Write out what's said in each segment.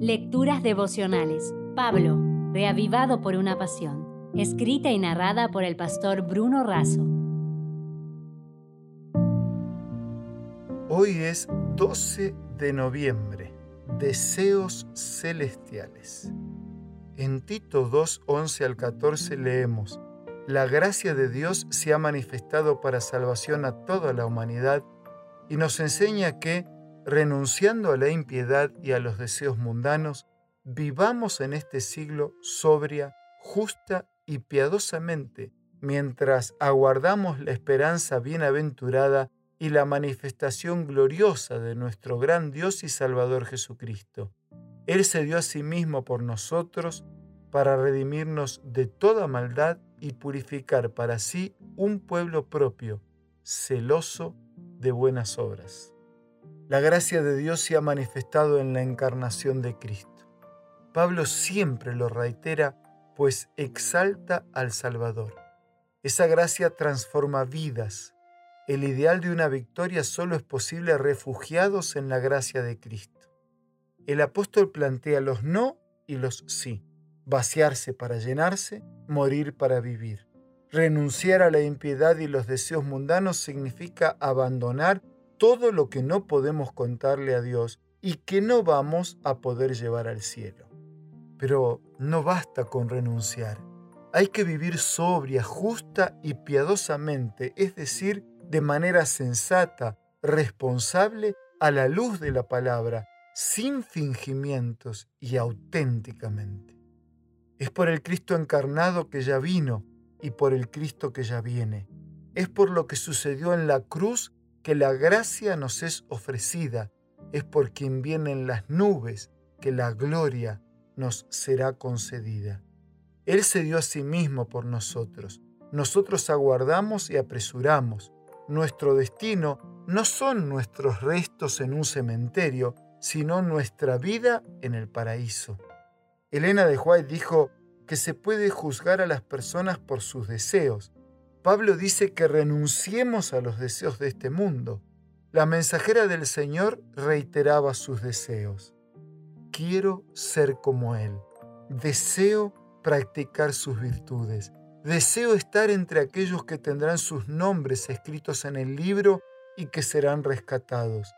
Lecturas devocionales. Pablo, reavivado por una pasión. Escrita y narrada por el pastor Bruno Razo. Hoy es 12 de noviembre. Deseos celestiales. En Tito 2, 11 al 14 leemos, La gracia de Dios se ha manifestado para salvación a toda la humanidad y nos enseña que, renunciando a la impiedad y a los deseos mundanos, vivamos en este siglo sobria, justa y piadosamente, mientras aguardamos la esperanza bienaventurada y la manifestación gloriosa de nuestro gran Dios y Salvador Jesucristo. Él se dio a sí mismo por nosotros para redimirnos de toda maldad y purificar para sí un pueblo propio, celoso de buenas obras. La gracia de Dios se ha manifestado en la encarnación de Cristo. Pablo siempre lo reitera, pues exalta al Salvador. Esa gracia transforma vidas. El ideal de una victoria solo es posible refugiados en la gracia de Cristo. El apóstol plantea los no y los sí, vaciarse para llenarse, morir para vivir. Renunciar a la impiedad y los deseos mundanos significa abandonar todo lo que no podemos contarle a Dios y que no vamos a poder llevar al cielo. Pero no basta con renunciar. Hay que vivir sobria, justa y piadosamente, es decir, de manera sensata, responsable, a la luz de la palabra, sin fingimientos y auténticamente. Es por el Cristo encarnado que ya vino y por el Cristo que ya viene. Es por lo que sucedió en la cruz que la gracia nos es ofrecida, es por quien vienen las nubes que la gloria nos será concedida. Él se dio a sí mismo por nosotros. Nosotros aguardamos y apresuramos. Nuestro destino no son nuestros restos en un cementerio, sino nuestra vida en el paraíso. Elena de White dijo que se puede juzgar a las personas por sus deseos, Pablo dice que renunciemos a los deseos de este mundo. La mensajera del Señor reiteraba sus deseos. Quiero ser como Él. Deseo practicar sus virtudes. Deseo estar entre aquellos que tendrán sus nombres escritos en el libro y que serán rescatados.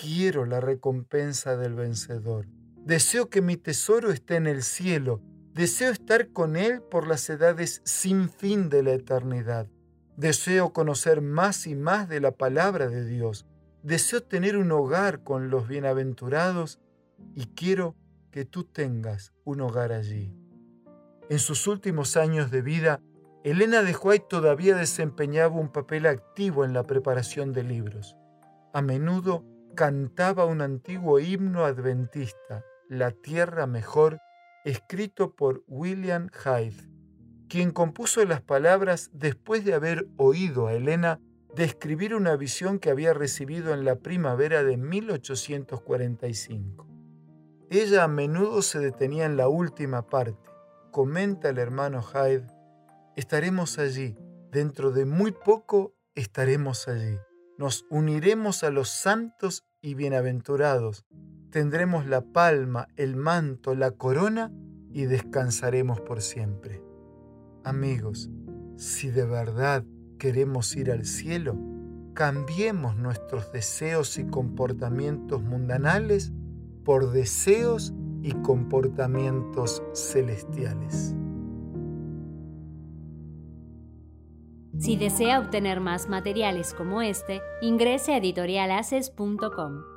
Quiero la recompensa del vencedor. Deseo que mi tesoro esté en el cielo Deseo estar con Él por las edades sin fin de la eternidad. Deseo conocer más y más de la palabra de Dios. Deseo tener un hogar con los bienaventurados y quiero que tú tengas un hogar allí. En sus últimos años de vida, Elena de White todavía desempeñaba un papel activo en la preparación de libros. A menudo cantaba un antiguo himno adventista, La tierra mejor escrito por William Hyde, quien compuso las palabras después de haber oído a Elena describir una visión que había recibido en la primavera de 1845. Ella a menudo se detenía en la última parte. Comenta el hermano Hyde, estaremos allí, dentro de muy poco estaremos allí. Nos uniremos a los santos y bienaventurados tendremos la palma, el manto, la corona y descansaremos por siempre. Amigos, si de verdad queremos ir al cielo, cambiemos nuestros deseos y comportamientos mundanales por deseos y comportamientos celestiales. Si desea obtener más materiales como este, ingrese a editorialaces.com.